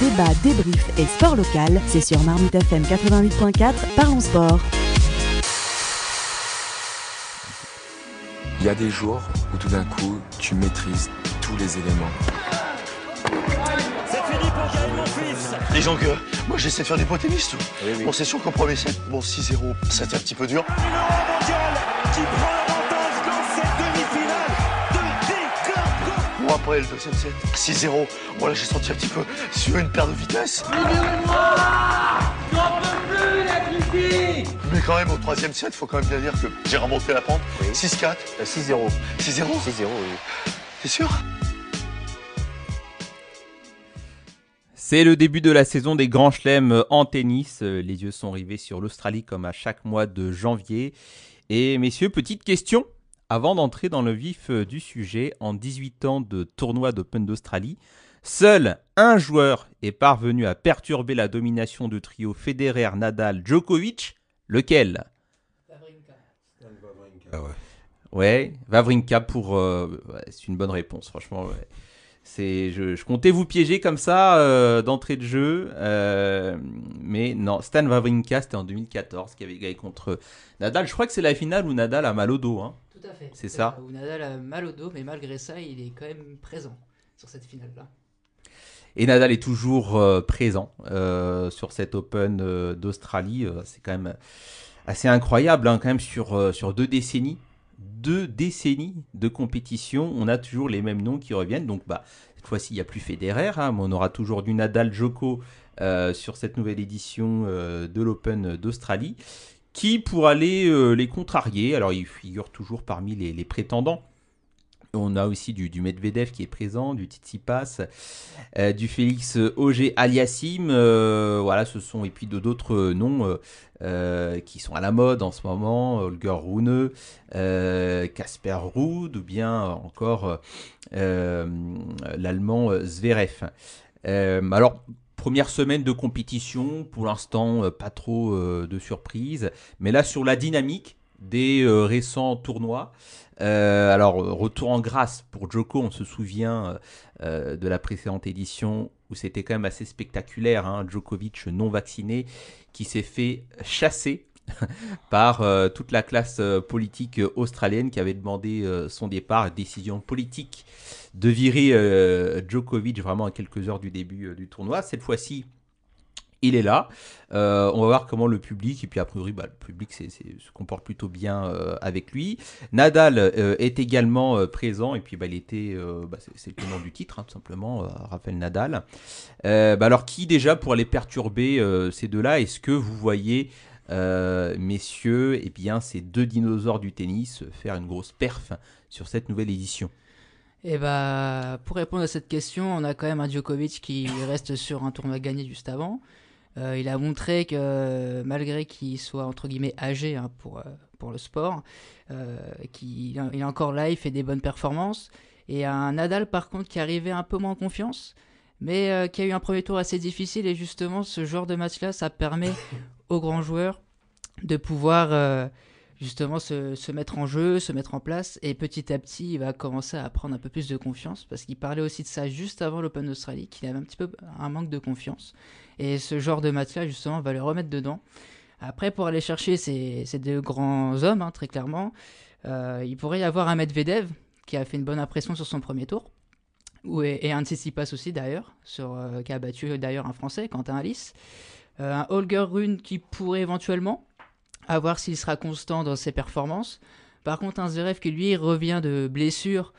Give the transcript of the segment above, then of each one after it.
Débat, débrief et sport local, c'est sur Marmite FM 88.4, parlons sport. Il y a des jours où tout d'un coup, tu maîtrises tous les éléments. C'est fini pour Gaël Monfils Disons que moi j'essaie de faire des points tennis tout. Bon c'est sûr qu'au premier set, bon 6-0, c'était un petit peu dur. Numéro 1 mondial qui prend après le deuxième set, 6-0, voilà j'ai senti un petit peu sur une paire de vitesse. Mais quand même au troisième set, faut quand même bien dire que j'ai remonté la pente. 6-4, 6-0. 6-0, 6-0, oui. t'es sûr? C'est le début de la saison des grands chelems en tennis. Euh, Les yeux sont rivés sur l'Australie comme à chaque mois de janvier. Et messieurs, petite question. Avant d'entrer dans le vif euh, du sujet, en 18 ans de tournoi d'Open d'Australie, seul un joueur est parvenu à perturber la domination du trio Federer-Nadal-Djokovic. Lequel? Ah ouais. Ouais, Vavrinka pour. euh, ouais, c'est une bonne réponse, franchement. ouais. C'est, je, je comptais vous piéger comme ça euh, d'entrée de jeu, euh, mais non, Stan Wawrinka, c'était en 2014 qui avait gagné contre Nadal. Je crois que c'est la finale où Nadal a mal au dos. Hein. Fait. C'est ça. Euh, Où Nadal a mal au dos, mais malgré ça, il est quand même présent sur cette finale-là. Et Nadal est toujours euh, présent euh, sur cet Open euh, d'Australie. C'est quand même assez incroyable, hein, quand même, sur, euh, sur deux décennies. Deux décennies de compétition, on a toujours les mêmes noms qui reviennent. Donc, bah, cette fois-ci, il n'y a plus Federer, hein, mais on aura toujours du Nadal Joko sur cette nouvelle édition de l'Open d'Australie. Qui, pour aller euh, les contrarier, alors il figure toujours parmi les, prétendants. On a aussi du, Medvedev qui est présent, du Tsitsipas, euh, du Félix Auger Aliassim. euh, voilà, ce sont et puis d'autres noms qui sont à la mode en ce moment. Holger Rune, Casper Ruud ou bien encore l'allemand Zverev. Alors, première semaine de compétition, pour l'instant, euh, pas trop euh, de surprises. Mais là, sur la dynamique des euh, récents tournois, alors, retour en grâce pour Joko, on se souvient de la précédente édition où c'était quand même assez spectaculaire. Hein, Djokovic non vacciné qui s'est fait chasser par euh, toute la classe euh, politique euh, australienne qui avait demandé son départ, décision politique de virer Djokovic vraiment à quelques heures du début du tournoi. Cette fois-ci, il est là. On va voir comment le public, et puis a priori, bah, le public se comporte plutôt bien avec lui. Nadal est également présent, et puis bah, il était, bah, c'est- le tenant du titre, hein, tout simplement, Rafael Nadal. Bah, alors, qui déjà pour aller perturber ces deux-là? Est-ce que vous voyez, euh, messieurs, eh bien, ces deux dinosaures du tennis faire une grosse perf sur cette nouvelle édition Et bah, pour répondre à cette question, on a quand même un Djokovic qui reste sur un tournoi gagné juste avant. Euh, il a montré que malgré qu'il soit entre guillemets âgé hein, pour, euh, pour le sport, euh, qu'il il est encore là, il fait des bonnes performances. Et un Nadal par contre qui arrivait un peu moins en confiance, mais euh, qui a eu un premier tour assez difficile. Et justement, ce genre de match-là, ça permet aux grands joueurs de pouvoir euh, justement se, se mettre en jeu, se mettre en place. Et petit à petit, il va commencer à prendre un peu plus de confiance parce qu'il parlait aussi de ça juste avant l'Open d'Australie, qu'il avait un petit peu un manque de confiance. Et ce genre de match-là, justement, va le remettre dedans. Après, pour aller chercher ces, ces deux grands hommes, hein, très clairement, euh, il pourrait y avoir un Medvedev qui a fait une bonne impression sur son premier tour. Ou- Et, un aussi d'ailleurs, sur, euh, qui a battu d'ailleurs un Français, Quentin Alice. Euh, un Holger Rune qui pourrait éventuellement, à voir s'il sera constant dans ses performances. Par contre, un Zverev qui lui revient de blessure,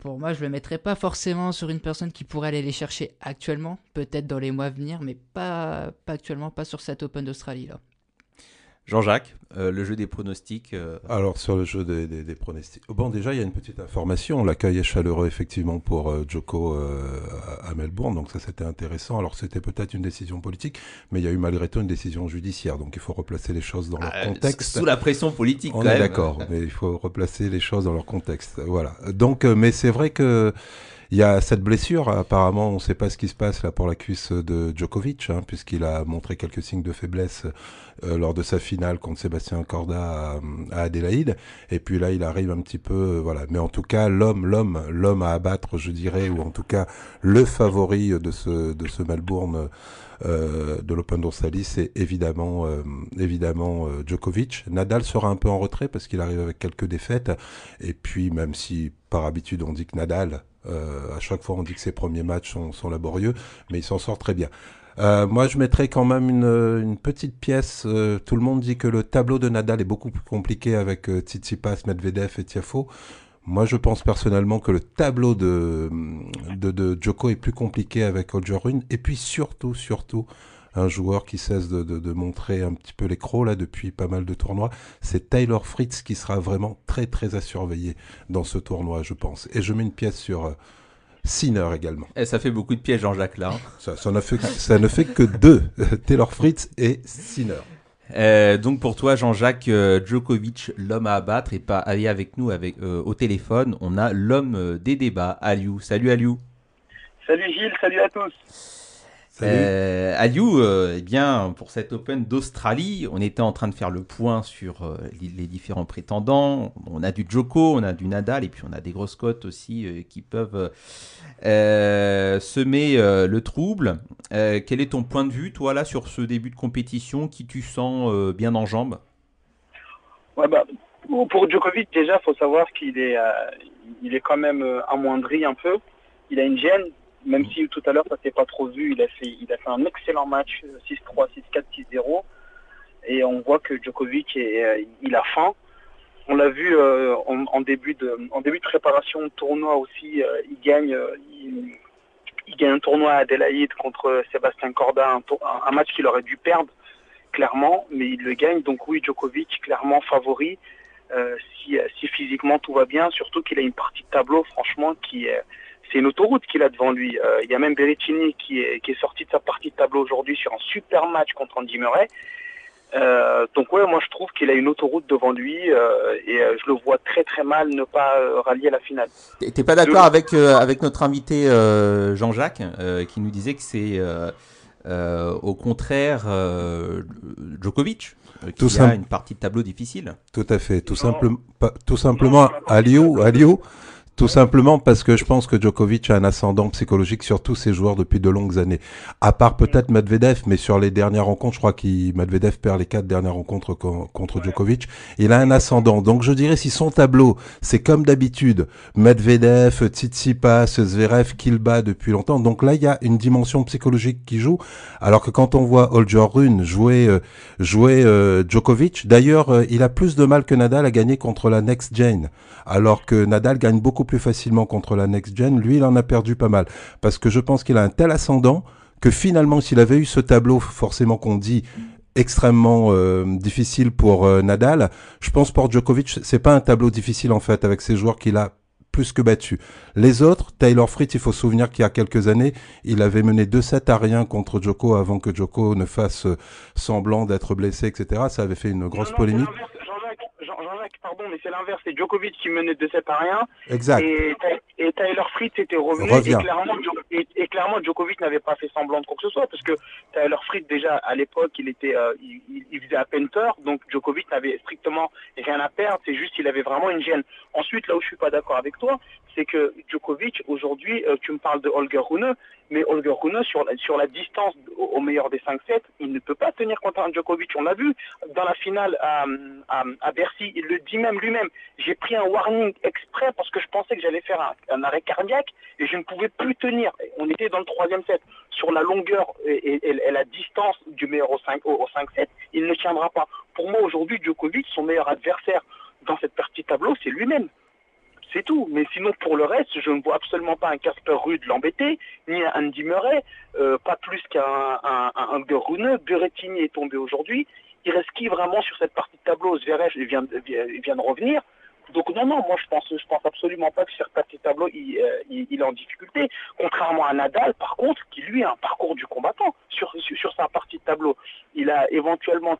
pour moi, je le mettrais pas forcément sur une personne qui pourrait aller les chercher actuellement, peut-être dans les mois à venir, mais pas, pas actuellement, pas sur cette Open d'Australie là. Jean-Jacques, euh, le jeu des pronostics. euh, Alors sur le jeu des, des- des pronostics. Bon déjà il y a une petite information. L'accueil est chaleureux effectivement pour euh, Joko à Melbourne, donc ça c'était intéressant. Alors c'était peut-être une décision politique, mais il y a eu malgré tout une décision judiciaire, donc il faut replacer les choses dans leur contexte. Sous la pression politique, On quand est d'accord, mais il faut replacer les choses dans leur contexte. Voilà. Donc, mais c'est vrai que Il y a cette blessure, apparemment, on ne sait pas ce qui se passe là pour la cuisse de Djokovic, hein, puisqu'il a montré quelques signes de faiblesse euh, lors de sa finale contre Sébastien Corda à, Adélaïde. Et puis là, il arrive un petit peu, euh, voilà. Mais en tout cas, l'homme, l'homme, l'homme à abattre, je dirais, ou en tout cas le favori de ce de ce Melbourne. Euh, de l'Open d'Australie, c'est évidemment, euh, évidemment euh, Djokovic. Nadal sera un peu en retrait parce qu'il arrive avec quelques défaites. Et puis, même si par habitude on dit que Nadal, à chaque fois on dit que ses premiers matchs sont, laborieux, mais il s'en sort très bien. Euh, moi, je mettrais quand même une, petite pièce. tout le monde dit que le tableau de Nadal est beaucoup plus compliqué avec euh, Tsitsipas, Medvedev et Tiafo. Moi, je pense personnellement que le tableau de, de, de Joko est plus compliqué avec Rune. Et puis surtout, surtout, un joueur qui cesse de, de, de montrer un petit peu les crocs là depuis pas mal de tournois, c'est Taylor Fritz qui sera vraiment très très à surveiller dans ce tournoi, je pense. Et je mets une pièce sur euh, Sinner également. Et ça fait beaucoup de pièges, Jean-Jacques là. Hein. Ça, ça, ne fait, ça ne fait que deux, Taylor Fritz et Sinner. Euh, donc pour toi, Jean-Jacques euh, Djokovic, l'homme à abattre, et pas aller avec nous avec, euh, au téléphone, on a l'homme des débats, Aliou. Salut Aliou. Salut Gilles, salut à tous. Euh, Aliou, euh, eh bien, pour cet Open d'Australie, on était en train de faire le point sur euh, les, les, différents prétendants. On a du Djoko, on a du Nadal, et puis on a des grosses cotes aussi euh, qui peuvent euh, semer euh, le trouble. quel est ton point de vue, toi, là, sur ce début de compétition qui tu sens bien en jambes? Ouais, bah, Pour Djokovic, déjà, il faut savoir qu'il est, il est quand même amoindri un peu. Il a une gêne, même si tout à l'heure ça s'est pas trop vu, il a fait, un excellent match 6-3, 6-4, 6-0. Et on voit que Djokovic est, euh, il a faim. On l'a vu euh, en, début de, préparation tournoi aussi, euh, il gagne, un tournoi à Adélaïde contre Sébastien Corda, un, un match qu'il aurait dû perdre clairement, mais il le gagne. Donc oui, Djokovic clairement favori. si, si physiquement tout va bien, surtout qu'il a une partie de tableau franchement qui est c'est une autoroute qu'il a devant lui. Euh, il y a même Berrettini qui est, qui est sorti de sa partie de tableau aujourd'hui sur un super match contre Andy Murray. Euh, donc ouais, moi je trouve qu'il a une autoroute devant lui euh, et euh, je le vois très très mal ne pas euh, rallier la finale. T'es pas d'accord avec avec notre invité Jean-Jacques qui nous disait que c'est au contraire Djokovic qui tout a une partie de tableau difficile. Tout à fait, tout simplement, tout simplement, Alio, tout simplement parce que je pense que Djokovic a un ascendant psychologique sur tous ses joueurs depuis de longues années. À part peut-être Medvedev, mais sur les dernières rencontres, je crois que Medvedev perd les quatre dernières rencontres contre Djokovic. Il a un ascendant. Donc je dirais si son tableau, c'est comme d'habitude, Medvedev, Tsitsipas, Zverev, qu'il bat depuis longtemps. Donc là, il y a une dimension psychologique qui joue. Alors que quand on voit Holger Rune jouer, euh, jouer euh, Djokovic, d'ailleurs, euh, il a plus de mal que Nadal à gagner contre la Next Gen. Alors que Nadal gagne beaucoup plus facilement contre la next gen, lui, il en a perdu pas mal. Parce que je pense qu'il a un tel ascendant que finalement, s'il avait eu ce tableau, forcément qu'on dit extrêmement euh, difficile pour euh, Nadal, je pense pour Djokovic, c'est pas un tableau difficile en fait avec ces joueurs qu'il a plus que battu. Les autres, Taylor Fritz, il faut se souvenir qu'il y a quelques années, il avait mené 2-7 à rien contre Djoko avant que Djoko ne fasse euh, semblant d'être blessé, etc. Ça avait fait une grosse non, non, polémique Jean-Jacques, pardon, mais c'est l'inverse. C'est Djokovic qui menait de 7 à rien. Exact. Et, et Tyler Fritz était revenu. Et clairement, et, clairement, Djokovic n'avait pas fait semblant de quoi que ce soit. Parce que Tyler Fritz, déjà, à l'époque, il était, euh, il, il, faisait à peine peur. Donc, Djokovic n'avait strictement rien à perdre. C'est juste qu'il avait vraiment une gêne. Ensuite, là où je suis pas d'accord avec toi, c'est que Djokovic, aujourd'hui, euh, tu me parles de Holger Rune, mais Holger Rune, sur la, sur la distance au, meilleur des 5-7, il ne peut pas tenir contre un Djokovic. On l'a vu dans la finale à, à, Bercy, il le dit même lui-même. J'ai pris un warning exprès parce que je pensais que j'allais faire un, arrêt cardiaque et je ne pouvais plus tenir. On était dans le troisième set. Sur la longueur et, la distance du meilleur au 5-7, au, 5 il ne tiendra pas. Pour moi, aujourd'hui, Djokovic, son meilleur adversaire dans cette partie tableau, c'est lui-même. C'est tout. Mais sinon, pour le reste, je ne vois absolument pas un Casper Rude l'embêter, ni un Andy Murray, euh, pas plus qu'un un, un, est tombé aujourd'hui. Il reste qui vraiment sur cette partie de tableau? Zverev vient, vient de revenir. Donc non, non, moi je pense, pense absolument pas que sur cette partie de tableau il, euh, il, est en difficulté. Contrairement à Nadal, par contre, qui lui a un parcours du combattant sur, sa partie de tableau. Il a éventuellement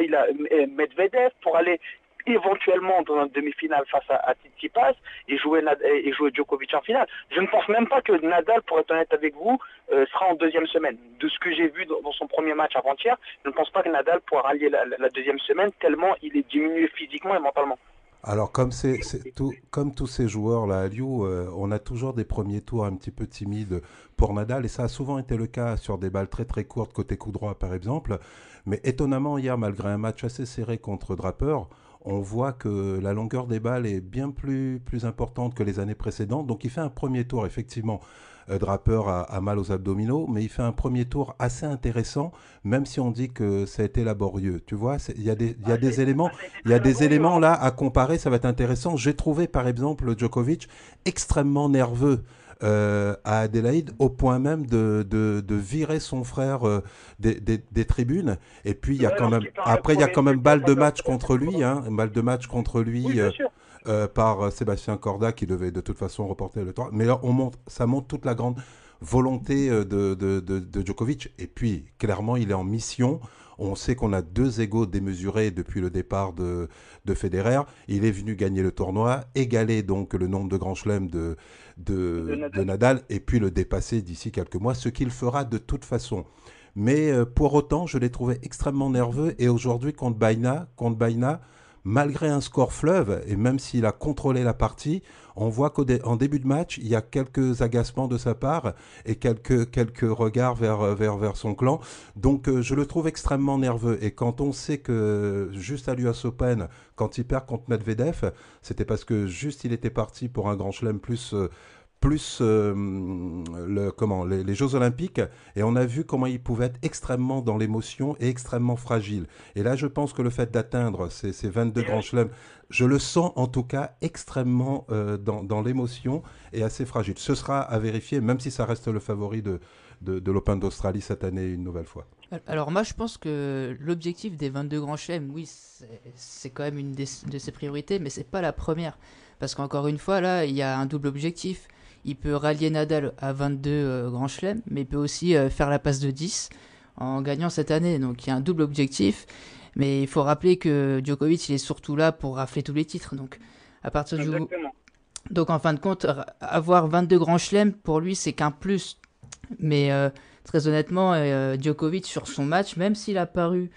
il a Medvedev pour aller éventuellement dans une demi-finale face à, à Tsitsipas et jouer, et jouer Djokovic en finale. Je ne pense même pas que Nadal, pour être honnête avec vous, euh, sera en deuxième semaine. De ce que j'ai vu dans, son premier match avant-hier, je ne pense pas que Nadal pourra rallier la, deuxième semaine tellement il est diminué physiquement et mentalement. Alors comme tout, comme tous ces joueurs là à Lyon, euh, on a toujours des premiers tours un petit peu timides pour Nadal et ça a souvent été le cas sur des balles très très courtes côté coup droit par exemple. Mais étonnamment hier, malgré un match assez serré contre Draper, on voit que la longueur des balles est bien plus, plus importante que les années précédentes. Donc il fait un premier tour, effectivement. Euh, Draper a, mal aux abdominaux, mais il fait un premier tour assez intéressant, même si on dit que ça a été laborieux. Tu vois, il y a des, y a des éléments, il y a des éléments là à comparer, ça va être intéressant. J'ai trouvé par exemple Djokovic extrêmement nerveux euh, à Adélaïde au point même de, de, virer son frère euh, des, des, tribunes. Et puis il y a quand même après il y a quand même balle de match contre lui, hein, balle de match contre lui. Euh, par Sébastien Corda qui devait de toute façon reporter le temps. Mais là, on montre, ça montre toute la grande volonté de, de, de, de Djokovic. Et puis, clairement, il est en mission. On sait qu'on a deux égaux démesurés depuis le départ de, de Federer. Il est venu gagner le tournoi, égaler donc le nombre de grands chelems de, de, Nadal. et puis le dépasser d'ici quelques mois, ce qu'il fera de toute façon. Mais euh, pour autant, je l'ai trouvé extrêmement nerveux et aujourd'hui contre Baina, contre Baina, malgré un score fleuve, et même s'il a contrôlé la partie, on voit qu'en début de match, il y a quelques agacements de sa part et quelques, regards vers son clan. Donc euh, je le trouve extrêmement nerveux. Et quand on sait que juste à l'US Open, quand il perd contre Medvedev, c'était parce que juste il était parti pour un grand chelem plus... Euh, plus euh, le, comment, les, Jeux Olympiques, et on a vu comment il pouvait être extrêmement dans l'émotion et extrêmement fragile. Et là, je pense que le fait d'atteindre ces, ces, 22 grands chelems, je le sens en tout cas extrêmement euh, dans, dans l'émotion et assez fragile. Ce sera à vérifier, même si ça reste le favori de, de, de l'Open d'Australie cette année une nouvelle fois. Alors moi je pense que l'objectif des 22 grands chelems, oui, c'est quand même une de ses priorités, mais c'est pas la première. Parce qu'encore une fois, là, il y a un double objectif il peut rallier Nadal à 22 euh, grands chelems, mais il peut aussi euh, faire la passe de 10 en gagnant cette année. Donc il y a un double objectif. Mais il faut rappeler que Djokovic, il est surtout là pour rafler tous les titres. Donc à partir du donc en fin de compte, avoir 22 grands chelems pour lui, c'est qu'un plus. Mais euh, très honnêtement, Djokovic sur son match, même s'il a paru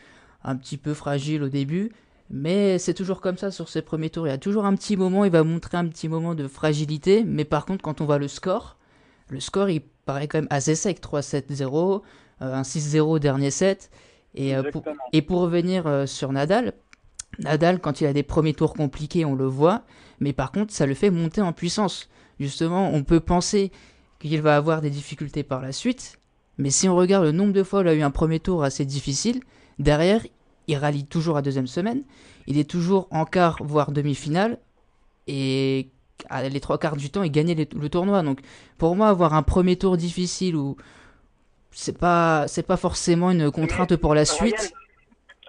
un petit peu fragile au début, mais c'est toujours comme ça sur ses premiers tours. Il y a toujours un petit moment, il va montrer un petit moment de fragilité. Mais par contre, quand on voit le score, le score, il paraît quand même assez sec. 3-7-0, euh, un 6-0 dernier set. Et, euh, pour, et pour revenir euh, sur Nadal, Nadal, quand il a des premiers tours compliqués, on le voit. Mais par contre, ça le fait monter en puissance. Justement, on peut penser qu'il va avoir des difficultés par la suite. Mais si on regarde le nombre de fois où il a eu un premier tour assez difficile, derrière, il rallie toujours à deuxième semaine. Il est toujours en quart, voire demi-finale. Et à les trois quarts du temps, il gagnait le tournoi. Donc pour moi, avoir un premier tour difficile ou c'est pas c'est pas forcément une contrainte pour la suite.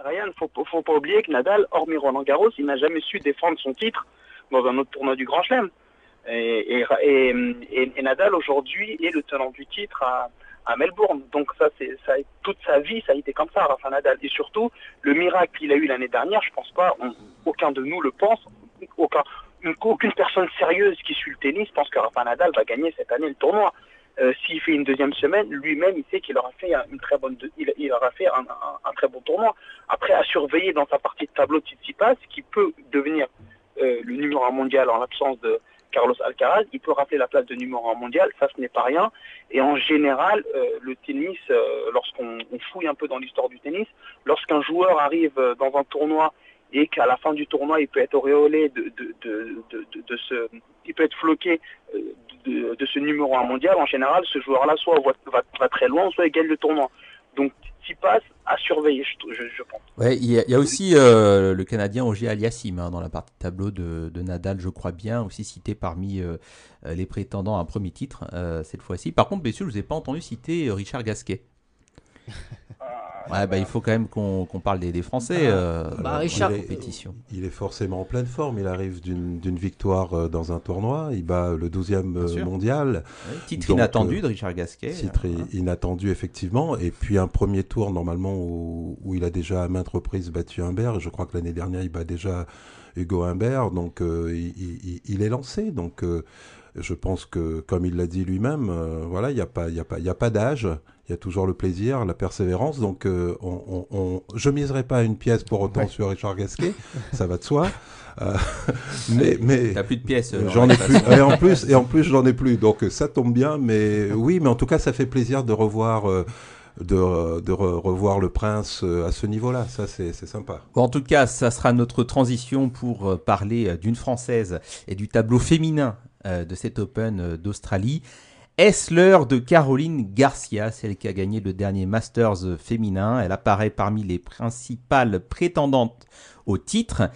Ryan, faut, faut pas oublier que Nadal, hormis Roland Garros, il n'a jamais su défendre son titre dans un autre tournoi du Grand Chelem. Et, et, Nadal aujourd'hui est le tenant du titre à, à Melbourne. Donc ça, c'est ça, toute sa vie, ça a été comme ça, Rafa Nadal. Et surtout, le miracle qu'il a eu l'année dernière, je pense pas, aucun de nous le pense, aucun, aucune personne sérieuse qui suit le tennis pense que Rafa Nadal va gagner cette année le tournoi. Euh, S'il fait une deuxième semaine, lui-même, il sait qu'il aura fait une très bonne, il, aura fait un, un, très bon tournoi. Après, à surveiller dans sa partie de tableau Tsitsipas, qui peut devenir euh, le numéro un mondial en l'absence de, Carlos Alcaraz, il peut rappeler la place de numéro 1 mondial, ça ce n'est pas rien. Et en général, euh, le tennis, euh, lorsqu'on fouille un peu dans l'histoire du tennis, lorsqu'un joueur arrive euh, dans un tournoi et qu'à la fin du tournoi, il peut être auréolé de, de, ce, il peut être floqué de, ce numéro 1 mondial, en général, ce joueur-là soit va, très loin, soit il gagne le tournoi. S'y passe à surveiller, je, pense. Ouais, il y, a aussi euh, le Canadien Ogier Aliassim hein, dans la partie tableau de, Nadal, je crois bien, aussi cité parmi euh, les prétendants à un premier titre euh, cette fois-ci. Par contre, messieurs, je ne vous ai pas entendu citer Richard Gasquet. Ouais, bah, il faut quand même qu'on parle des, des Français euh, bah, Richard, il est, compétition. Il est forcément en pleine forme. Il arrive d'une victoire euh, dans un tournoi. Il bat le 12e euh, mondial. titre inattendu de Richard Gasquet. Titre inattendu, effectivement. Et puis un premier tour, normalement, où, où il a déjà à maintes reprises battu Humbert. Je crois que l'année dernière, il bat déjà Hugo Humbert. Donc il, il, il, est lancé. Donc je pense que, comme il l'a dit lui-même, euh, voilà, il n'y a pas, il a pas, il a pas d'âge. Il y a toujours le plaisir, la persévérance. Donc, euh, on, on, je miserai pas une pièce pour autant sur Richard Gasquet, ça va de soi. Euh, mais, mais plus de pièces. J'en ai plus. et en plus, et en plus, j'en ai plus. Donc, ça tombe bien. Mais oui, mais en tout cas, ça fait plaisir de revoir de, de revoir le prince euh, à ce niveau-là. Ça, c'est sympa. en tout cas, ça sera notre transition pour euh, parler euh, d'une Française et du tableau féminin de cet Open d'Australie. Est-ce l'heure de Caroline Garcia, celle qui a gagné le dernier Masters féminin? Elle apparaît parmi les principales prétendantes au titre.